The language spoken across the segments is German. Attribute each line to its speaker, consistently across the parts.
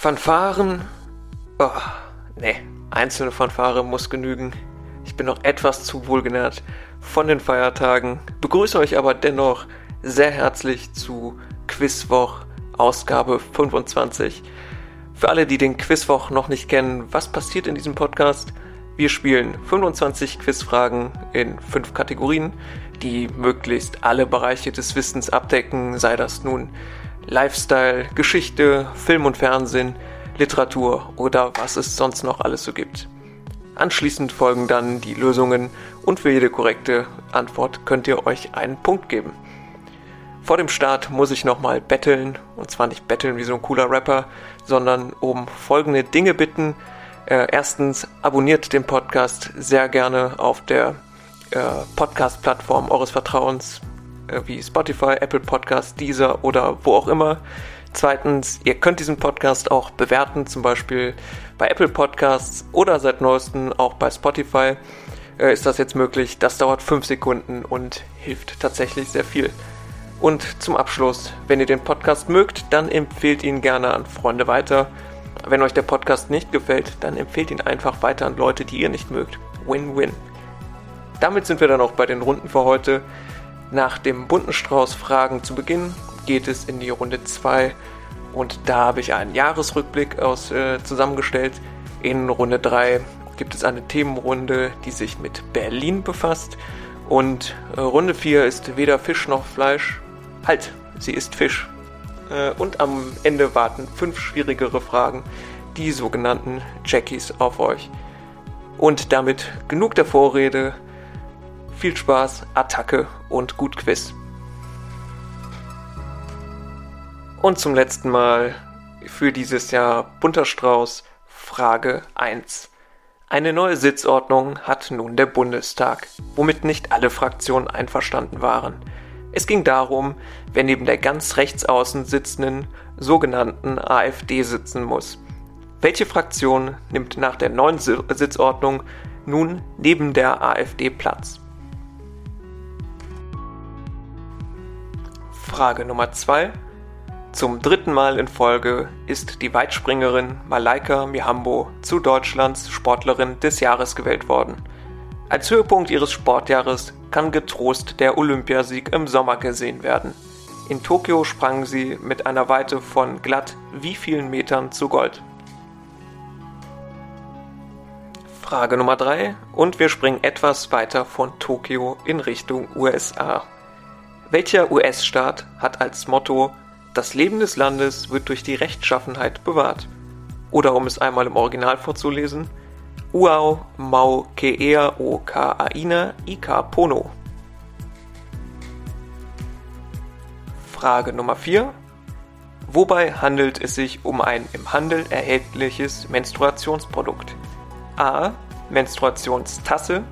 Speaker 1: Fanfaren? Oh, nee, einzelne Fanfare muss genügen. Ich bin noch etwas zu wohlgenährt von den Feiertagen, begrüße euch aber dennoch sehr herzlich zu Quizwoch Ausgabe 25. Für alle, die den Quizwoch noch nicht kennen, was passiert in diesem Podcast? Wir spielen 25 Quizfragen in fünf Kategorien, die möglichst alle Bereiche des Wissens abdecken, sei das nun Lifestyle, Geschichte, Film und Fernsehen, Literatur oder was es sonst noch alles so gibt. Anschließend folgen dann die Lösungen und für jede korrekte Antwort könnt ihr euch einen Punkt geben. Vor dem Start muss ich nochmal betteln, und zwar nicht betteln wie so ein cooler Rapper, sondern um folgende Dinge bitten. Äh, erstens, abonniert den Podcast sehr gerne auf der äh, Podcast-Plattform eures Vertrauens, wie Spotify, Apple Podcast, Deezer oder wo auch immer. Zweitens, ihr könnt diesen Podcast auch bewerten, zum Beispiel bei Apple Podcasts oder seit neuestem auch bei Spotify äh, ist das jetzt möglich. Das dauert 5 Sekunden und hilft tatsächlich sehr viel. Und zum Abschluss, wenn ihr den Podcast mögt, dann empfehlt ihn gerne an Freunde weiter. Wenn euch der Podcast nicht gefällt, dann empfehlt ihn einfach weiter an Leute, die ihr nicht mögt. Win-win. Damit sind wir dann auch bei den Runden für heute. Nach dem bunten Strauß Fragen zu Beginn geht es in die Runde 2 und da habe ich einen Jahresrückblick aus, äh, zusammengestellt. In Runde 3 gibt es eine Themenrunde, die sich mit Berlin befasst und äh, Runde 4 ist weder Fisch noch Fleisch. Halt, sie ist Fisch. Äh, und am Ende warten fünf schwierigere Fragen, die sogenannten Jackies auf euch. Und damit genug der Vorrede. Viel Spaß, Attacke und gut Quiz. Und zum letzten Mal für dieses Jahr bunter Strauß Frage 1. Eine neue Sitzordnung hat nun der Bundestag, womit nicht alle Fraktionen einverstanden waren. Es ging darum, wer neben der ganz rechts außen sitzenden sogenannten AfD sitzen muss. Welche Fraktion nimmt nach der neuen Sitzordnung nun neben der AfD Platz? Frage Nummer 2. Zum dritten Mal in Folge ist die Weitspringerin Malaika Mihambo zu Deutschlands Sportlerin des Jahres gewählt worden. Als Höhepunkt ihres Sportjahres kann getrost der Olympiasieg im Sommer gesehen werden. In Tokio sprang sie mit einer Weite von glatt wie vielen Metern zu Gold? Frage Nummer 3 und wir springen etwas weiter von Tokio in Richtung USA. Welcher US-Staat hat als Motto Das Leben des Landes wird durch die Rechtschaffenheit bewahrt? Oder um es einmal im Original vorzulesen, Uau Mau Keea o Ka Aina Ika Pono. Frage Nummer 4. Wobei handelt es sich um ein im Handel erhältliches Menstruationsprodukt? A. Menstruationstasse,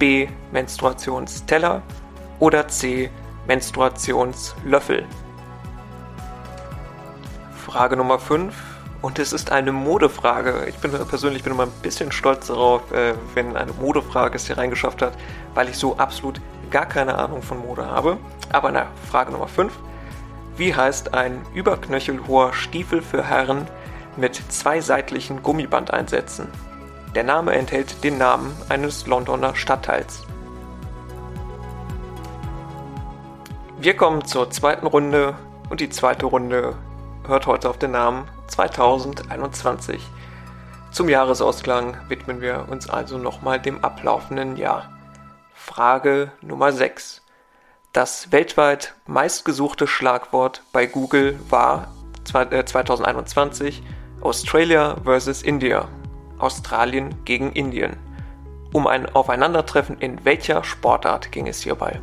Speaker 1: B. Menstruationsteller oder C. Menstruationslöffel. Frage Nummer 5. Und es ist eine Modefrage. Ich bin persönlich bin immer ein bisschen stolz darauf, äh, wenn eine Modefrage es hier reingeschafft hat, weil ich so absolut gar keine Ahnung von Mode habe. Aber na, Frage Nummer 5. Wie heißt ein überknöchelhoher Stiefel für Herren mit zwei seitlichen Gummibandeinsätzen? Der Name enthält den Namen eines Londoner Stadtteils. Wir kommen zur zweiten Runde und die zweite Runde hört heute auf den Namen 2021. Zum Jahresausklang widmen wir uns also nochmal dem ablaufenden Jahr. Frage Nummer 6. Das weltweit meistgesuchte Schlagwort bei Google war 2021 äh, Australia vs. India. Australien gegen Indien. Um ein Aufeinandertreffen in welcher Sportart ging es hierbei?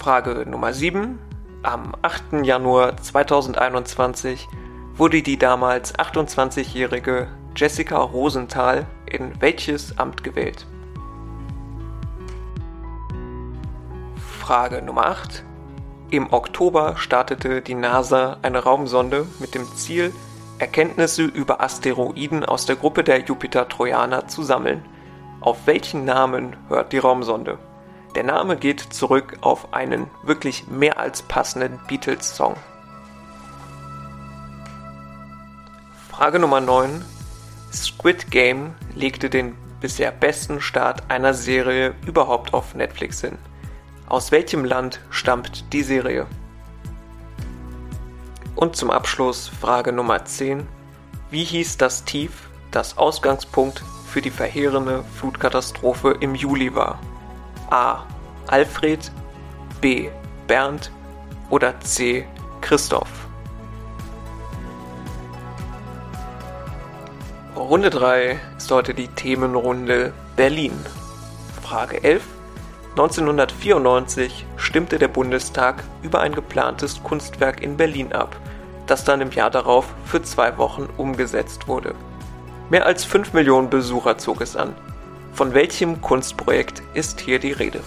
Speaker 1: Frage Nummer 7. Am 8. Januar 2021 wurde die damals 28-jährige Jessica Rosenthal in welches Amt gewählt? Frage Nummer 8. Im Oktober startete die NASA eine Raumsonde mit dem Ziel, Erkenntnisse über Asteroiden aus der Gruppe der Jupiter-Trojaner zu sammeln. Auf welchen Namen hört die Raumsonde? Der Name geht zurück auf einen wirklich mehr als passenden Beatles-Song. Frage Nummer 9. Squid Game legte den bisher besten Start einer Serie überhaupt auf Netflix hin. Aus welchem Land stammt die Serie? Und zum Abschluss Frage Nummer 10. Wie hieß das Tief, das Ausgangspunkt für die verheerende Flutkatastrophe im Juli war? A. Alfred, B. Bernd oder C. Christoph? Runde 3 ist heute die Themenrunde Berlin. Frage 11. 1994 stimmte der Bundestag über ein geplantes Kunstwerk in Berlin ab, das dann im Jahr darauf für zwei Wochen umgesetzt wurde. Mehr als 5 Millionen Besucher zog es an. Von welchem Kunstprojekt ist hier die Rede?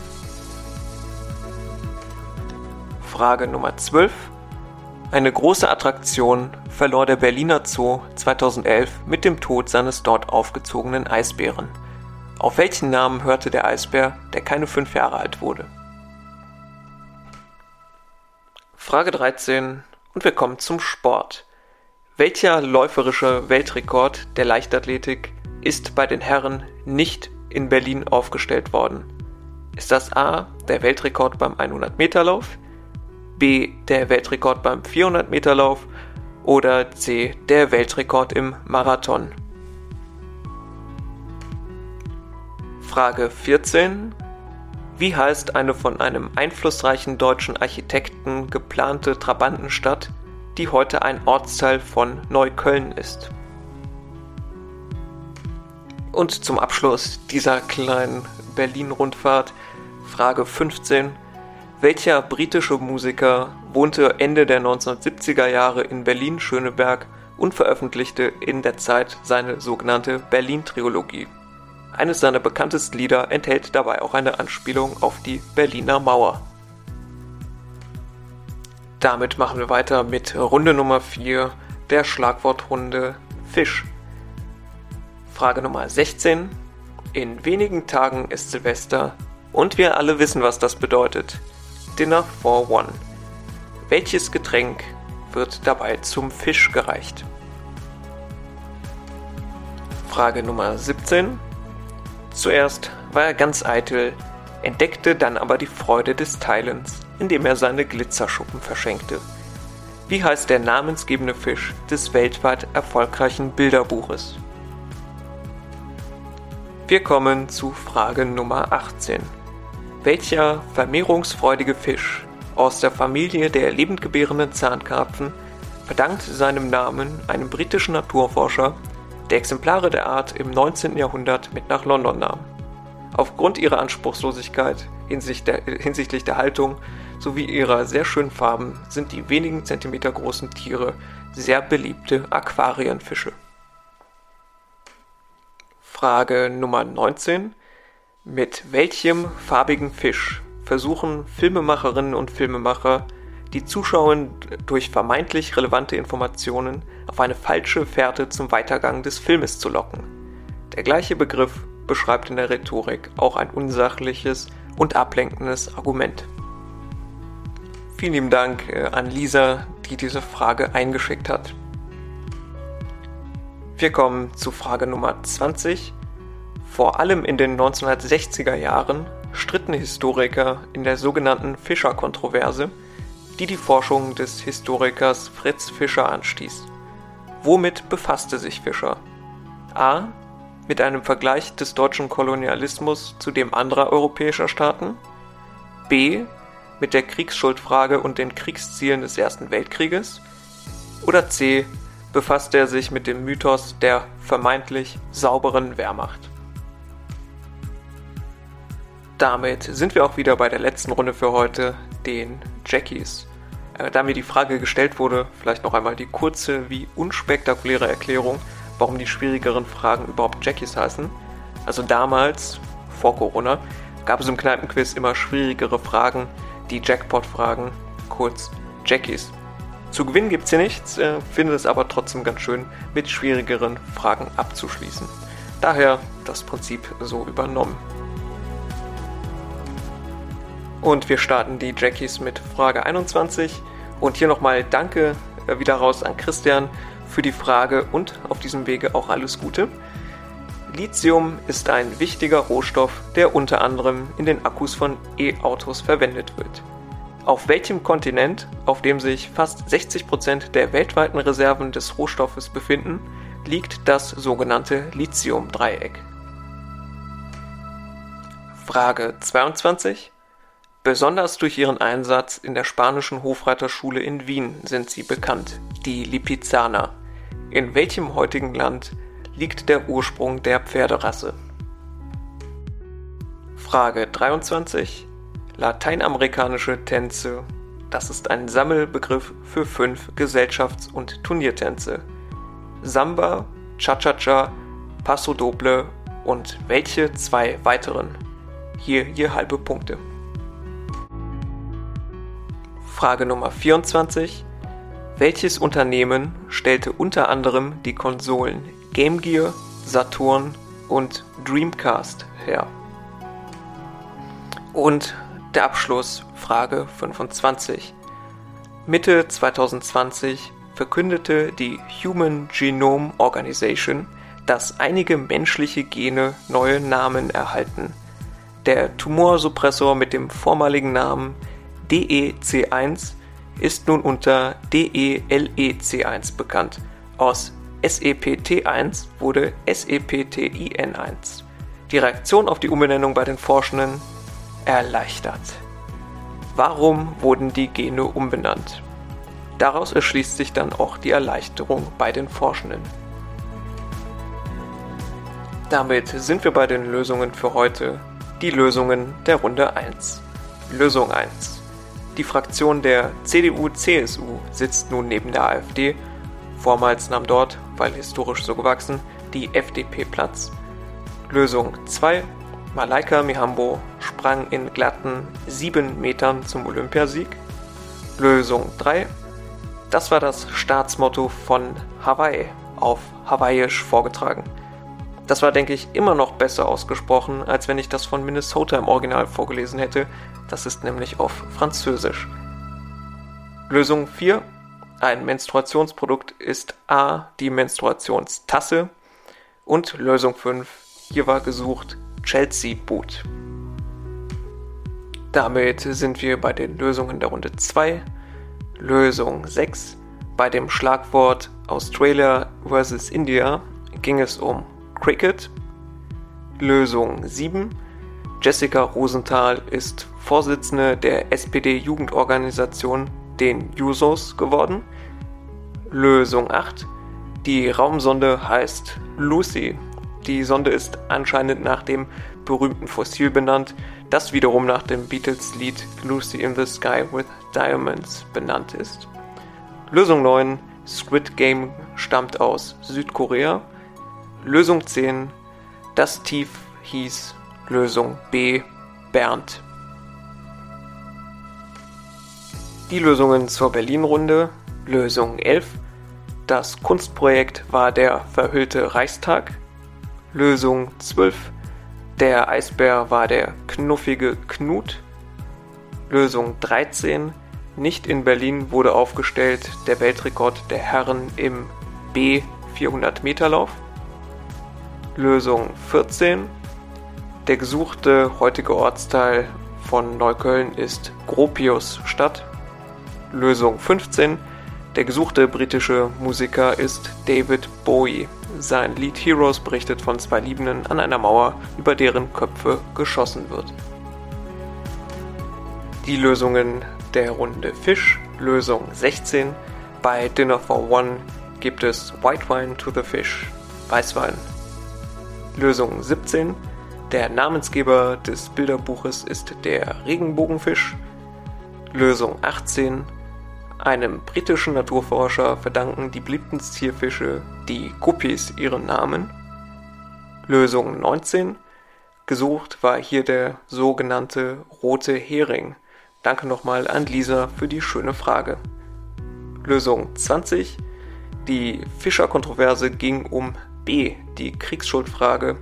Speaker 1: Frage Nummer 12. Eine große Attraktion verlor der Berliner Zoo 2011 mit dem Tod seines dort aufgezogenen Eisbären. Auf welchen Namen hörte der Eisbär, der keine fünf Jahre alt wurde? Frage 13 und wir kommen zum Sport. Welcher läuferische Weltrekord der Leichtathletik ist bei den Herren nicht in Berlin aufgestellt worden? Ist das A der Weltrekord beim 100-Meter-Lauf, B der Weltrekord beim 400-Meter-Lauf oder C der Weltrekord im Marathon? Frage 14. Wie heißt eine von einem einflussreichen deutschen Architekten geplante Trabantenstadt, die heute ein Ortsteil von Neukölln ist? Und zum Abschluss dieser kleinen Berlin-Rundfahrt Frage 15. Welcher britische Musiker wohnte Ende der 1970er Jahre in Berlin-Schöneberg und veröffentlichte in der Zeit seine sogenannte Berlin-Trilogie? Eines seiner bekanntesten Lieder enthält dabei auch eine Anspielung auf die Berliner Mauer. Damit machen wir weiter mit Runde Nummer 4 der Schlagwortrunde Fisch. Frage Nummer 16. In wenigen Tagen ist Silvester und wir alle wissen, was das bedeutet. Dinner for One. Welches Getränk wird dabei zum Fisch gereicht? Frage Nummer 17. Zuerst war er ganz eitel, entdeckte dann aber die Freude des Teilens, indem er seine Glitzerschuppen verschenkte. Wie heißt der namensgebende Fisch des weltweit erfolgreichen Bilderbuches? Wir kommen zu Frage Nummer 18. Welcher vermehrungsfreudige Fisch aus der Familie der lebendgebärenden Zahnkarpfen verdankt seinem Namen einem britischen Naturforscher, der Exemplare der Art im 19. Jahrhundert mit nach London nahm. Aufgrund ihrer Anspruchslosigkeit hinsichtlich der Haltung sowie ihrer sehr schönen Farben sind die wenigen Zentimeter großen Tiere sehr beliebte Aquarienfische. Frage Nummer 19. Mit welchem farbigen Fisch versuchen Filmemacherinnen und Filmemacher, die Zuschauer durch vermeintlich relevante Informationen auf eine falsche Fährte zum Weitergang des Filmes zu locken? Der gleiche Begriff beschreibt in der Rhetorik auch ein unsachliches und ablenkendes Argument. Vielen lieben Dank äh, an Lisa, die diese Frage eingeschickt hat. Wir kommen zu Frage Nummer 20. Vor allem in den 1960er Jahren stritten Historiker in der sogenannten Fischer-Kontroverse, die die Forschung des Historikers Fritz Fischer anstieß. Womit befasste sich Fischer? A. Mit einem Vergleich des deutschen Kolonialismus zu dem anderer europäischer Staaten? B. Mit der Kriegsschuldfrage und den Kriegszielen des Ersten Weltkrieges? Oder C. Befasste er sich mit dem Mythos der vermeintlich sauberen Wehrmacht? damit sind wir auch wieder bei der letzten Runde für heute, den Jackies. Äh, da mir die Frage gestellt wurde, vielleicht noch einmal die kurze wie unspektakuläre Erklärung, warum die schwierigeren Fragen überhaupt Jackies heißen. Also damals, vor Corona, gab es im Kneipenquiz immer schwierigere Fragen, die Jackpot-Fragen, kurz Jackies. Zu gewinnen gibt es hier nichts, äh, finde es aber trotzdem ganz schön, mit schwierigeren Fragen abzuschließen. Daher das Prinzip so übernommen. Und wir starten die Jackies mit Frage 21. Und hier nochmal Danke äh, wieder raus an Christian für die Frage und auf diesem Wege auch alles Gute. Lithium ist ein wichtiger Rohstoff, der unter anderem in den Akkus von E-Autos verwendet wird. Auf welchem Kontinent, auf dem sich fast 60% der weltweiten Reserven des Rohstoffes befinden, liegt das sogenannte Lithium-Dreieck? Frage 22. Besonders durch ihren Einsatz in der spanischen Hofreiterschule in Wien sind sie bekannt, die Lipizzaner. In welchem heutigen Land liegt der Ursprung der Pferderasse? Frage 23. Lateinamerikanische Tänze. Das ist ein Sammelbegriff für fünf Gesellschafts- und Turniertänze. Samba, Cha-Cha-Cha, Paso Doble und welche zwei weiteren? Hier je halbe Punkte. Frage Nummer 24. Welches Unternehmen stellte unter anderem die Konsolen Game Gear, Saturn und Dreamcast her? Und der Abschluss, Frage 25. Mitte 2020 verkündete die Human Genome Organization, dass einige menschliche Gene neue Namen erhalten. Der Tumorsuppressor mit dem vormaligen Namen DEC1 ist nun unter DELEC1 bekannt. Aus SEPT1 wurde SEPTIN1. Die Reaktion auf die Umbenennung bei den Forschenden erleichtert. Warum wurden die Gene umbenannt? Daraus erschließt sich dann auch die Erleichterung bei den Forschenden. Damit sind wir bei den Lösungen für heute. Die Lösungen der Runde 1. Lösung 1. Die Fraktion der CDU-CSU sitzt nun neben der AfD. Vormals nahm dort, weil historisch so gewachsen, die FDP Platz. Lösung 2. Malaika Mihambo sprang in glatten 7 Metern zum Olympiasieg. Lösung 3. Das war das Staatsmotto von Hawaii auf Hawaiisch vorgetragen. Das war, denke ich, immer noch besser ausgesprochen, als wenn ich das von Minnesota im Original vorgelesen hätte. Das ist nämlich auf Französisch. Lösung 4. Ein Menstruationsprodukt ist A. die Menstruationstasse. Und Lösung 5. Hier war gesucht Chelsea Boot. Damit sind wir bei den Lösungen der Runde 2. Lösung 6. Bei dem Schlagwort Australia vs. India ging es um Cricket. Lösung 7. Jessica Rosenthal ist Vorsitzende der SPD-Jugendorganisation, den Jusos, geworden. Lösung 8. Die Raumsonde heißt Lucy die Sonde ist anscheinend nach dem berühmten Fossil benannt, das wiederum nach dem Beatles-Lied Lucy in the Sky with Diamonds benannt ist. Lösung 9. Squid Game stammt aus Südkorea. Lösung 10. Das Tief hieß Lösung B. Bernd. Die Lösungen zur Berlin-Runde. Lösung 11. Das Kunstprojekt war der verhüllte Reichstag. Lösung 12. Der Eisbär war der knuffige Knut. Lösung 13. Nicht in Berlin wurde aufgestellt der Weltrekord der Herren im B 400 Meter Lauf. Lösung 14. Der gesuchte heutige Ortsteil von Neukölln ist Gropius Stadt. Lösung 15. Der gesuchte britische Musiker ist David Bowie. Sein Lied Heroes berichtet von zwei Liebenden an einer Mauer, über deren Köpfe geschossen wird. Die Lösungen der Runde Fisch, Lösung 16. Bei Dinner for One gibt es White Wine to the Fish, Weißwein. Lösung 17. Der Namensgeber des Bilderbuches ist der Regenbogenfisch. Lösung 18. Einem britischen Naturforscher verdanken die beliebten Zierfische, die Guppies, ihren Namen. Lösung 19. Gesucht war hier der sogenannte rote Hering. Danke nochmal an Lisa für die schöne Frage. Lösung 20. Die Fischerkontroverse ging um B, die Kriegsschuldfrage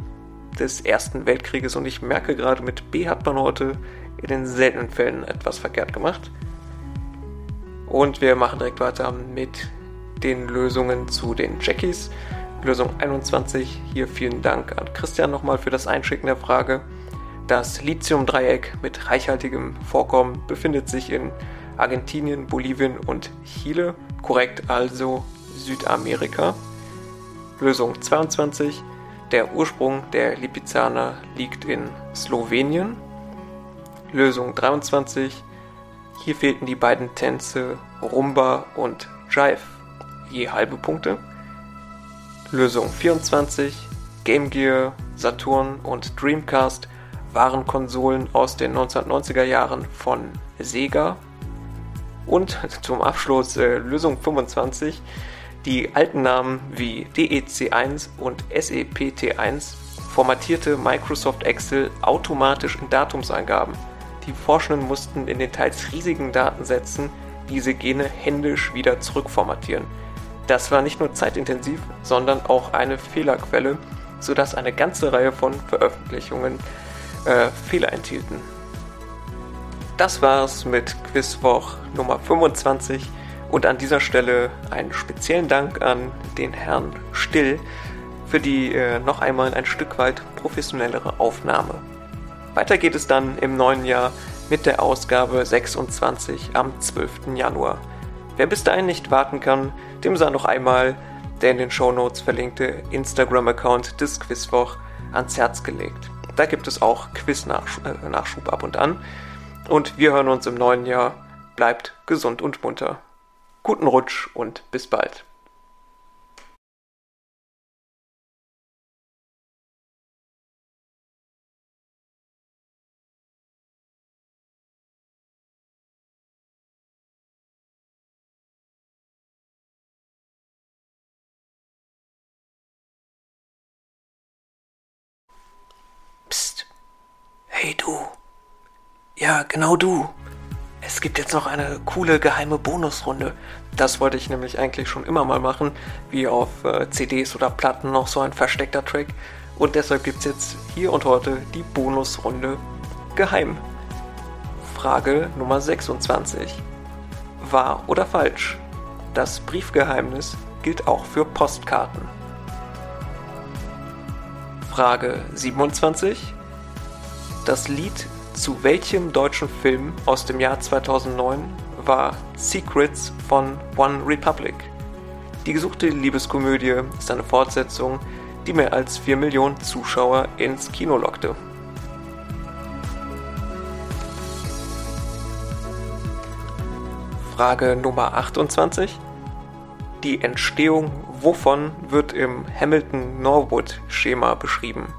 Speaker 1: des Ersten Weltkrieges und ich merke gerade, mit B hat man heute in den seltenen Fällen etwas verkehrt gemacht. Und wir machen direkt weiter mit den Lösungen zu den Jackies. Lösung 21, hier vielen Dank an Christian nochmal für das Einschicken der Frage. Das Lithium-Dreieck mit reichhaltigem Vorkommen befindet sich in Argentinien, Bolivien und Chile, korrekt also Südamerika. Lösung 22, der Ursprung der Lipizzaner liegt in Slowenien. Lösung 23, hier fehlten die beiden Tänze Rumba und Jive, je halbe Punkte. Lösung 24, Game Gear, Saturn und Dreamcast waren Konsolen aus den 1990er Jahren von Sega. Und zum Abschluss äh, Lösung 25, die alten Namen wie DEC1 und SEPT1 formatierte Microsoft Excel automatisch in Datumseingaben. Die Forschenden mussten in den teils riesigen Datensätzen diese Gene händisch wieder zurückformatieren. Das war nicht nur zeitintensiv, sondern auch eine Fehlerquelle, sodass eine ganze Reihe von Veröffentlichungen äh, Fehler enthielten. Das war's mit Quizwoch Nummer 25 und an dieser Stelle einen speziellen Dank an den Herrn Still für die äh, noch einmal ein Stück weit professionellere Aufnahme. Weiter geht es dann im neuen Jahr mit der Ausgabe 26 am 12. Januar. Wer bis dahin nicht warten kann, dem sei noch einmal der in den Shownotes verlinkte Instagram-Account des Quizwoch ans Herz gelegt. Da gibt es auch Quiz-Nachschub ab und an. Und wir hören uns im neuen Jahr. Bleibt gesund und munter. Guten Rutsch und bis bald.
Speaker 2: Ja, genau du. Es gibt jetzt noch eine coole geheime Bonusrunde.
Speaker 1: Das wollte ich nämlich eigentlich schon immer mal machen, wie auf äh, CDs oder Platten noch so ein versteckter Track. Und deshalb gibt es jetzt hier und heute die Bonusrunde Geheim. Frage Nummer 26. Wahr oder falsch? Das Briefgeheimnis gilt auch für Postkarten. Frage 27. Das Lied zu welchem deutschen Film aus dem Jahr 2009 war Secrets von One Republic? Die gesuchte Liebeskomödie ist eine Fortsetzung, die mehr als 4 Millionen Zuschauer ins Kino lockte. Frage Nummer 28. Die Entstehung wovon wird im Hamilton-Norwood-Schema beschrieben?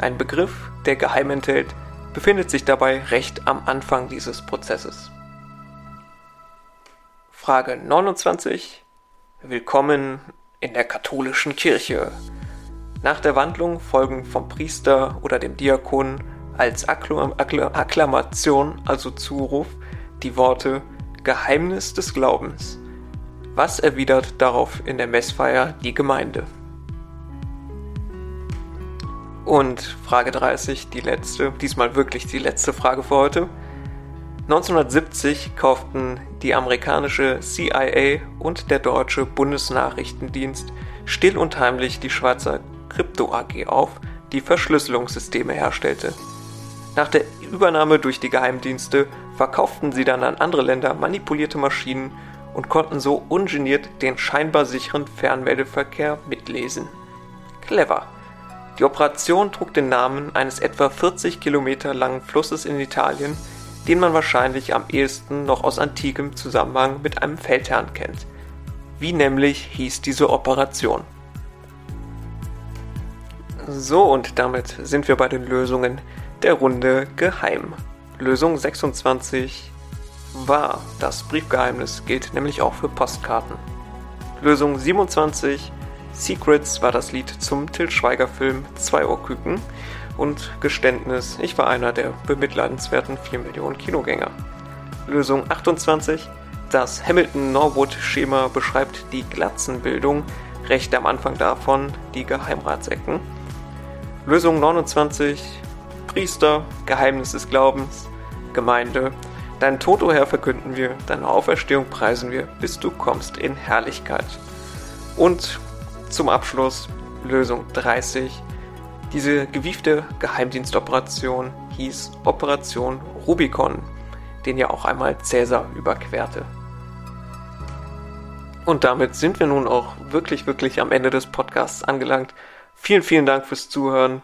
Speaker 1: Ein Begriff, der geheim enthält, befindet sich dabei recht am Anfang dieses Prozesses. Frage 29. Willkommen in der katholischen Kirche. Nach der Wandlung folgen vom Priester oder dem Diakon als Akklamation, also Zuruf, die Worte Geheimnis des Glaubens. Was erwidert darauf in der Messfeier die Gemeinde? Und Frage 30, die letzte, diesmal wirklich die letzte Frage für heute. 1970 kauften die amerikanische CIA und der deutsche Bundesnachrichtendienst still und heimlich die Schweizer Krypto AG auf, die Verschlüsselungssysteme herstellte. Nach der Übernahme durch die Geheimdienste verkauften sie dann an andere Länder manipulierte Maschinen und konnten so ungeniert den scheinbar sicheren Fernmeldeverkehr mitlesen. Clever. Die Operation trug den Namen eines etwa 40 Kilometer langen Flusses in Italien, den man wahrscheinlich am ehesten noch aus antikem Zusammenhang mit einem Feldherrn kennt. Wie nämlich hieß diese Operation? So, und damit sind wir bei den Lösungen der Runde Geheim. Lösung 26 war das Briefgeheimnis gilt nämlich auch für Postkarten. Lösung 27 Secrets war das Lied zum Til Schweiger Film Zwei Ohrküken und Geständnis, ich war einer der bemitleidenswerten 4 Millionen Kinogänger. Lösung 28 das Hamilton-Norwood-Schema beschreibt die Glatzenbildung, recht am Anfang davon die Geheimratsecken. Lösung 29 Priester, Geheimnis des Glaubens, Gemeinde. Dein Tod, o Herr, verkünden wir, deine Auferstehung preisen wir, bis du kommst in Herrlichkeit. Und zum Abschluss Lösung 30. Diese gewiefte Geheimdienstoperation hieß Operation Rubicon, den ja auch einmal Cäsar überquerte. Und damit sind wir nun auch wirklich, wirklich am Ende des Podcasts angelangt. Vielen, vielen Dank fürs Zuhören.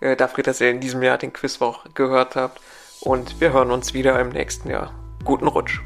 Speaker 1: Äh, dafür, dass ihr in diesem Jahr den Quizwoch gehört habt. Und wir hören uns wieder im nächsten Jahr. Guten Rutsch.